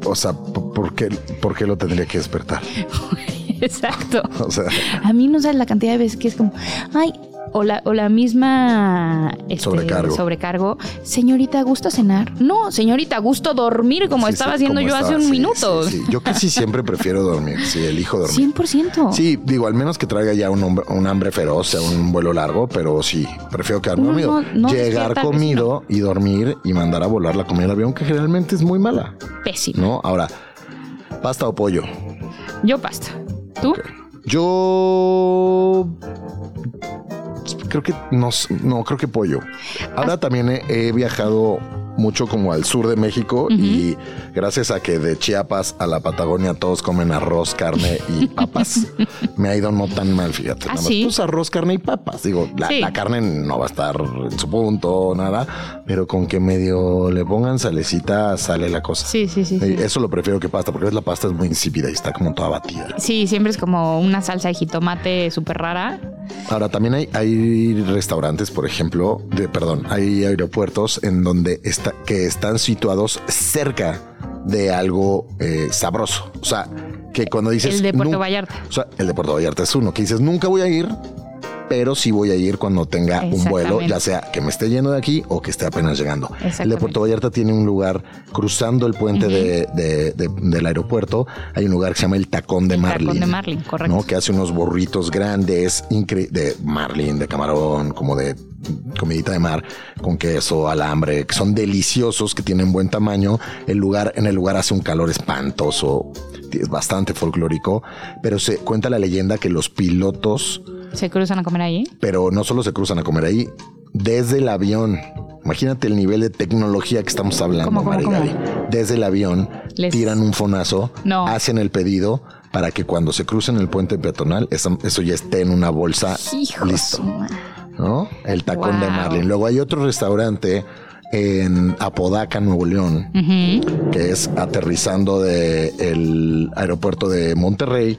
O sea, ¿por qué, ¿por qué lo tendría que despertar? Exacto. O sea, A mí no sabes la cantidad de veces que es como, ay, o la, o la misma este, Sobrecargo. sobrecargo. Señorita, ¿gusta cenar? No, señorita, gusto dormir como sí, estaba sí, haciendo como yo hace un minuto. Yo casi siempre prefiero dormir. Sí, elijo dormir. 100%. Sí, digo, al menos que traiga ya un, hombre- un hambre feroz, sea un vuelo largo, pero sí, prefiero quedarme dormido. no- no Llegar comido y dormir y mandar a volar la comida del avión, que generalmente es muy mala, Pésimo. ¿no? Ahora, pasta o pollo. Yo pasta. ¿Tú? Yo creo que no, no creo que pollo. Ahora también he, he viajado mucho como al sur de México y gracias a que de Chiapas a la Patagonia todos comen arroz, carne y papas, me ha ido no tan mal, fíjate. ¿Ah, Nada más, sí? pues arroz, carne y papas. Digo, la, Sí. la carne no va a estar en su punto, nada, pero con que medio le pongan salecita sale la cosa. Sí, sí, sí. sí. Eh, Eso lo prefiero que pasta, porque la pasta es muy insípida y está como toda batida. Sí, siempre es como una salsa de jitomate súper rara. Ahora, también hay, hay restaurantes, por ejemplo, de, perdón, hay aeropuertos en donde está, que están situados cerca de algo eh, sabroso. O sea, que cuando dices... El de Puerto Vallarta. O sea, el de Puerto Vallarta es uno, que dices, nunca voy a ir, pero sí voy a ir cuando tenga un vuelo, ya sea que me esté yendo de aquí o que esté apenas llegando. El de. Puerto Vallarta tiene un lugar cruzando el puente de- de- de- del aeropuerto. Hay un lugar que se llama el Tacón de El Marlin. tacón de Marlin, correcto. ¿no? Que hace unos burritos grandes, de marlin, de camarón, como de comidita de mar, con queso, alambre, que son deliciosos, que tienen buen tamaño. El lugar, en el lugar hace un calor espantoso, es bastante folclórico, pero se cuenta la leyenda que los pilotos, ¿Se cruzan a comer ahí? pero no solo se cruzan a comer ahí, desde el avión. Imagínate el nivel de tecnología que estamos hablando, ¿Cómo, cómo, Marigali. cómo? Desde el avión Les- tiran un fonazo, No. hacen el pedido para que cuando se crucen el puente peatonal, eso, ya esté en una bolsa Hijo listo. ¿no? El tacón de. Marlin. Luego hay otro restaurante en Apodaca, Nuevo León, que es aterrizando de el aeropuerto de Monterrey,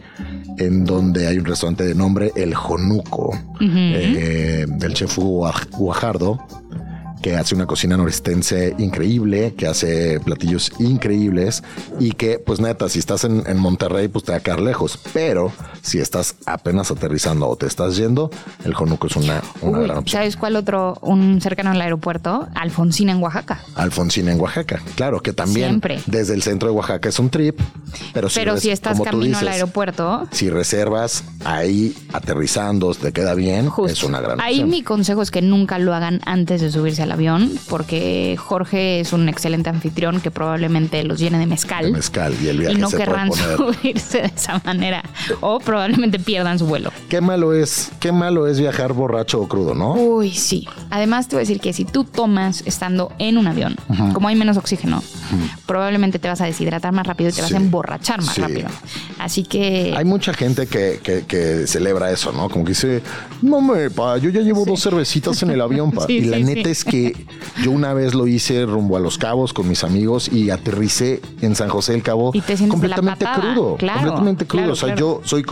en donde hay un restaurante de nombre El Jonuco, eh, del chef Guajardo, que hace una cocina norestense increíble, que hace platillos increíbles y que, pues neta, si estás en, en Monterrey, pues te va a quedar lejos. Pero si estás apenas aterrizando o te estás yendo, el Jonuco es una, una Uy, gran opción. ¿Sabes cuál otro? Un cercano al aeropuerto, Alfonsina en Oaxaca. Alfonsina en Oaxaca. Claro que también Siempre. desde el centro de Oaxaca es un trip, pero si, Pero res- si estás camino al aeropuerto, si reservas ahí aterrizando, te queda bien, justo. es una gran Ahí opción. mi consejo es que nunca lo hagan antes de subirse al avión porque Jorge es un excelente anfitrión que probablemente los llene de mezcal. De mezcal y el viaje y no se querrán subirse de esa manera o probablemente pierdan su vuelo. Qué malo es, qué malo es viajar borracho o crudo, ¿no? Uy, sí. Además, te voy a decir que si tú tomas estando en un avión, como hay menos oxígeno, probablemente te vas a deshidratar más rápido y te vas a emborrachar más Sí. rápido. Así que. Hay mucha gente que, que- que celebra eso, ¿no? Como que dice, no me, pa, yo ya llevo dos cervecitas en el avión, pa. Y la neta es que yo una vez lo hice rumbo a Los Cabos con mis amigos y aterricé en San José del Cabo Y te la completamente crudo. Claro, completamente crudo. claro, o sea, claro. yo soy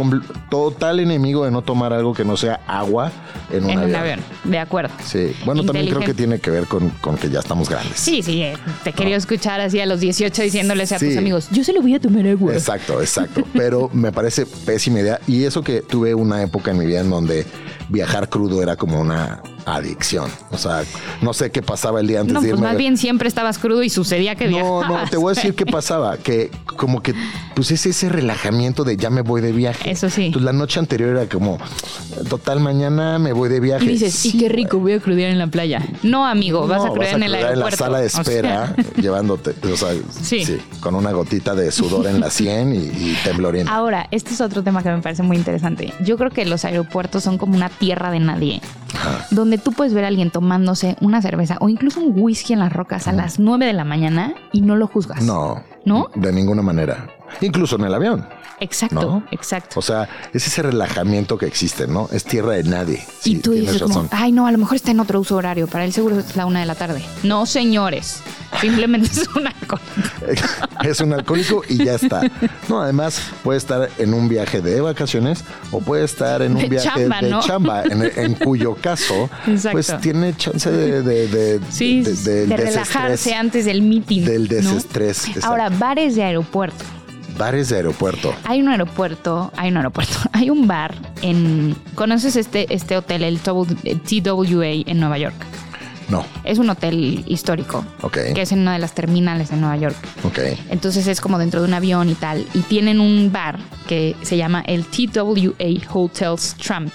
total enemigo de no tomar algo que no sea agua en un en avión. un avión, de acuerdo. Sí, bueno, también creo que tiene que ver con, con que ya estamos grandes. Sí, sí, eh, te quería escuchar así a los 18 diciéndoles a tus Sí. amigos, yo se lo voy a tomar agua. Exacto, exacto. Pero me parece pésima idea. Y eso que tuve una época en mi vida en donde viajar crudo era como una adicción. O sea, no sé qué pasaba el día antes No, de pues irme. más bien siempre estabas crudo y sucedía que no, viajabas. no, te voy a decir qué pasaba. Que como que, pues es ese relajamiento de ya me voy de viaje. Eso sí. Entonces la noche anterior era como, total, mañana me voy de viaje. Y dices, Sí, y qué rico, voy a crudear en la playa. No, amigo, vas No, a crudear en el aeropuerto. la sala de O sea, espera, llevándote, o sea, Sí. sí. con una gotita de sudor en la sien y, y tembloriento. Ahora, este es otro tema que me parece muy interesante. Yo creo que los aeropuertos son como una tierra de nadie, donde tú puedes ver a alguien tomándose una cerveza o incluso un whisky en las rocas a las 9 de la mañana y no lo juzgas. No. ¿No? De ninguna manera. Incluso en el avión. Exacto, ¿No? exacto. O sea, es ese relajamiento que existe, ¿no? Es tierra de nadie. y Sí, tú dices como, ay no, a lo mejor está en otro uso horario, para él seguro es la una de la tarde. No, señores, simplemente es una cosa. es un alcohólico y ya está. No, además puede estar en un viaje de vacaciones o puede estar en un De viaje chamba, de ¿no? chamba, en, en cuyo caso, Exacto. pues tiene chance de, de, de, Sí, relajarse antes del meeting. Del ¿no? desestrés. exacto. Ahora, bares de aeropuerto. Bares de aeropuerto. Hay un aeropuerto, hay un aeropuerto, hay un bar en... ¿Conoces este, este hotel, el TWA en Nueva York? No. Es un hotel histórico, Ok. que es en una de las terminales de Nueva York. Ok. Entonces es como dentro de un avión y tal. Y tienen un bar que se llama el TWA Hotels Tram,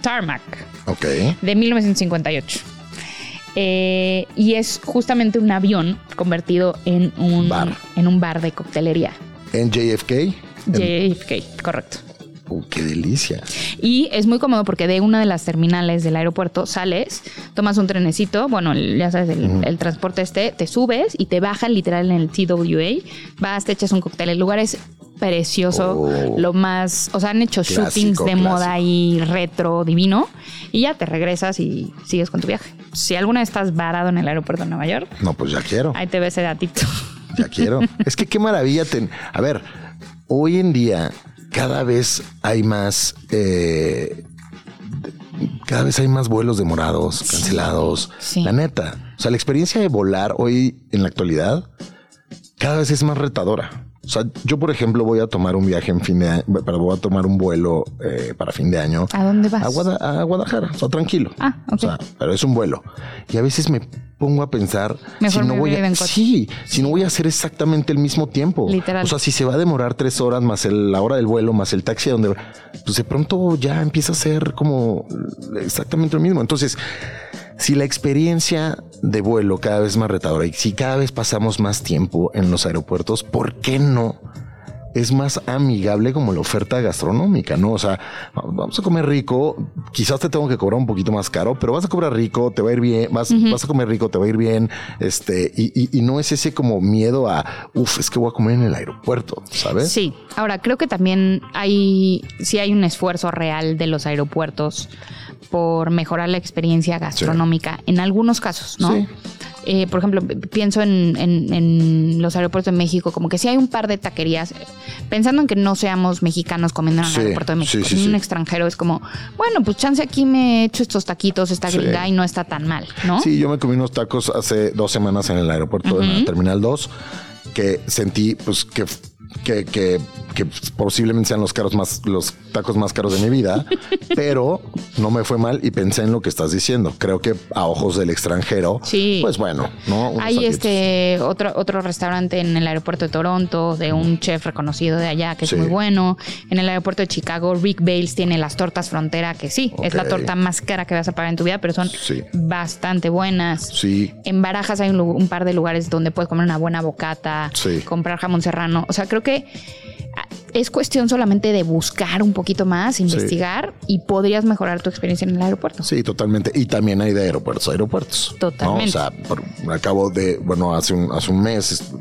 Tarmac Ok. de 1958. Eh, y es justamente un avión convertido en un Bar. en un bar de coctelería. En JFK. En- JFK, correcto. Uh, qué delicia. Y es muy cómodo porque de una de las terminales del aeropuerto sales, tomas un trenecito, bueno, el- ya sabes, el, el transporte este, te subes y te bajan literal en el TWA, vas, te echas un cóctel. El lugar es precioso, Oh. lo más, o sea, han hecho Clásico, shootings de clásico. moda y retro divino y ya te regresas y sigues con tu viaje. Si alguna vez estás varado en el aeropuerto de Nueva York, No, pues ya quiero. ahí te ves ese datito. Ya quiero. es que qué maravilla. ten- A ver, hoy en día cada vez hay más. eh, cada vez hay más vuelos demorados, cancelados. sí. La neta. O sea, la experiencia de volar hoy en la actualidad cada vez es más retadora. O sea, yo, por ejemplo, voy a tomar un viaje en fin de año, pero voy a tomar un vuelo eh, para fin de año. ¿A dónde vas? A, Guada- a Guadalajara, o sea, tranquilo. Ah. O sea, pero es un vuelo. Y a veces me pongo a pensar Mejor si no voy a, sí, si no voy a hacer exactamente el mismo tiempo. Literal. O sea, si se va a demorar tres horas más el- la hora del vuelo, más el taxi a donde, pues de pronto ya empieza a ser como exactamente lo mismo. Entonces, si la experiencia de vuelo cada vez es más retadora y si cada vez pasamos más tiempo en los aeropuertos, ¿por qué no? Es más amigable como la oferta gastronómica, ¿no? O sea, vamos a comer rico, quizás te tengo que cobrar un poquito más caro, pero vas a cobrar rico, te va a ir bien, vas, vas a comer rico, te va a ir bien, este, y, y- y no es ese como miedo a, uff, es que voy a comer en el aeropuerto, ¿sabes? Sí, ahora creo que también hay, sí hay un esfuerzo real de los aeropuertos por mejorar la experiencia gastronómica en algunos casos, ¿no? Sí. Eh, por ejemplo, pienso en, en- en los aeropuertos de México, como que sí hay un par de taquerías, eh, pensando en que no seamos mexicanos comiendo en el Sí, aeropuerto de México, sí, sí, un extranjero es como, bueno, pues chance aquí me he hecho estos taquitos, esta gringa y no está tan mal, ¿no? Sí, yo me comí unos tacos hace dos semanas en el aeropuerto de la Terminal 2 que sentí pues que que, que, que posiblemente sean los caros más, los tacos más caros de mi vida, pero no me fue mal y pensé en lo que estás diciendo. Creo que a ojos del extranjero, Sí. pues bueno, ¿no? Unos Hay taquitos. este otro, otro restaurante en el aeropuerto de Toronto de un chef reconocido de allá que Sí. es muy bueno. En el aeropuerto de Chicago, Rick Bales tiene las tortas frontera, que sí, es la torta más cara que vas a pagar en tu vida, pero son Sí. bastante buenas. Sí, En Barajas hay un, un par de lugares donde puedes comer una buena bocata, Sí. comprar jamón serrano. O sea, creo que ah, es cuestión solamente de buscar un poquito más, investigar y podrías mejorar tu experiencia en el aeropuerto. Sí, totalmente. Y también hay de aeropuertos a aeropuertos. ¿no? Totalmente. O sea, acabo de, bueno, hace un, hace un mes est-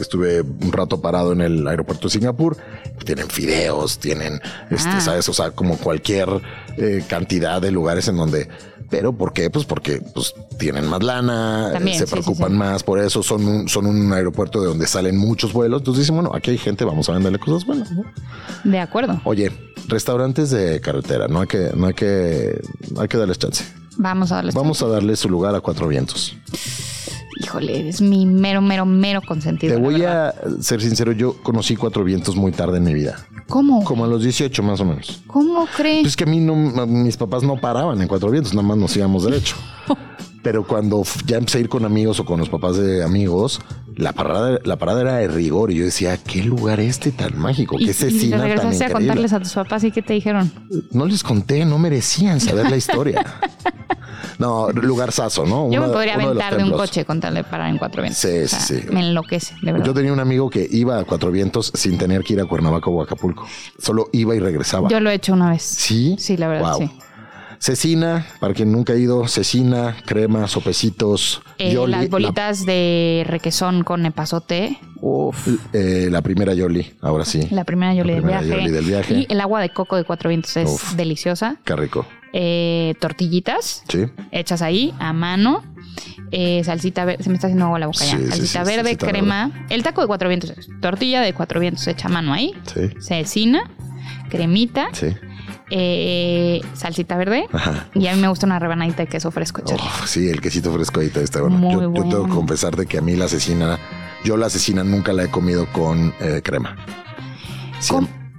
estuve un rato parado en el aeropuerto de Singapur. Tienen fideos, tienen, este, Ah. ¿sabes? O sea, como cualquier eh, cantidad de lugares en donde. Pero ¿por qué? Pues porque pues, tienen más lana, También, se sí, preocupan sí. más por eso. Son un, son un aeropuerto de donde salen muchos vuelos. Entonces dicen, bueno, aquí hay gente, vamos a venderle cosas buenas. ¿no? De acuerdo. Oye, restaurantes de carretera, no hay que, no hay que, hay que darles chance. Vamos a darles. Vamos a darle su lugar a Cuatro Vientos. Híjole, es mi mero, mero, mero consentido. Te voy a ser sincero, yo conocí Cuatro Vientos muy tarde en mi vida, ¿Cómo? como a los 18 más o menos. ¿Cómo crees? Pues que a mí no, mis papás no paraban en Cuatro Vientos, nada más nos íbamos derecho. Pero cuando ya empecé a ir con amigos o con los papás de amigos, la parada, la parada era de rigor y yo decía, ¿qué lugar este tan mágico? ¿Qué cecina tan regresaste a contarles a tus papás y qué te dijeron. No les conté, no merecían saber la historia. no, lugar saso, ¿no? Yo Uno me podría de aventar de un coche con tal de parar en cuatro vientos. Sí, O sea, sí, sí. Me enloquece, de verdad. Yo Yo, tenía un amigo que iba a Cuatro Vientos sin tener que ir a Cuernavaca o Acapulco. Solo iba y regresaba. lo he hecho una vez. ¿Sí? Sí, la verdad, Wow. sí. Cecina, para quien nunca ha ido, cecina, crema, sopecitos, Eh, Yoli, las bolitas de requesón con epazote. Uf. La, eh, la primera Yoli, ahora sí. La primera Yoli, La del, viaje. Yoli del viaje. Y el agua de coco de cuatro vientos es Uf. deliciosa. Qué rico. Eh, tortillitas Sí. hechas ahí a mano. Eh, salsita verde, se me está haciendo agua la boca ya. Sí, salsita sí, verde, salsita crema. El taco de cuatro vientos es tortilla de cuatro vientos hecha a mano ahí. Sí. Cecina, cremita, Sí. Eh, salsita verde. Ajá. Y a mí me gusta una rebanadita de queso fresco. Oh, sí, el quesito fresco ahí está- bueno. Muy yo, yo tengo que bueno. confesarte que a mí la asesina, yo la asesina nunca la he comido con eh, crema.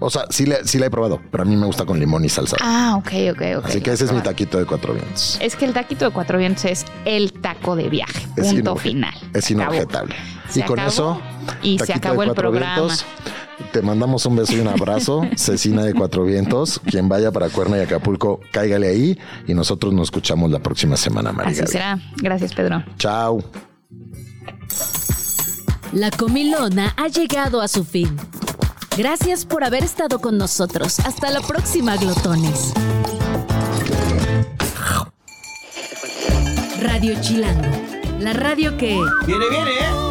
O sea, sí la, sí la he probado, pero a mí me gusta con limón y salsa. Ah, ok, ok, ok. Así que ese es mi taquito de cuatro vientos. Es que el taquito de cuatro vientos es el taco de viaje. Es Punto final. Es acabó. Se y con acabó eso, y se taquito acabó de el Cuatro programa. Vientos, Te mandamos un beso y un abrazo. Cecina de Cuatro Vientos. Quien vaya para Cuerna y Acapulco, cáigale ahí. Y nosotros nos escuchamos la próxima semana, María. Así Gaby. será. Gracias, Pedro. Chao. La comilona ha llegado a su fin. Gracias por haber estado con nosotros. Hasta la próxima, glotones. Radio Chilango, la radio que... Viene, viene, ¿eh?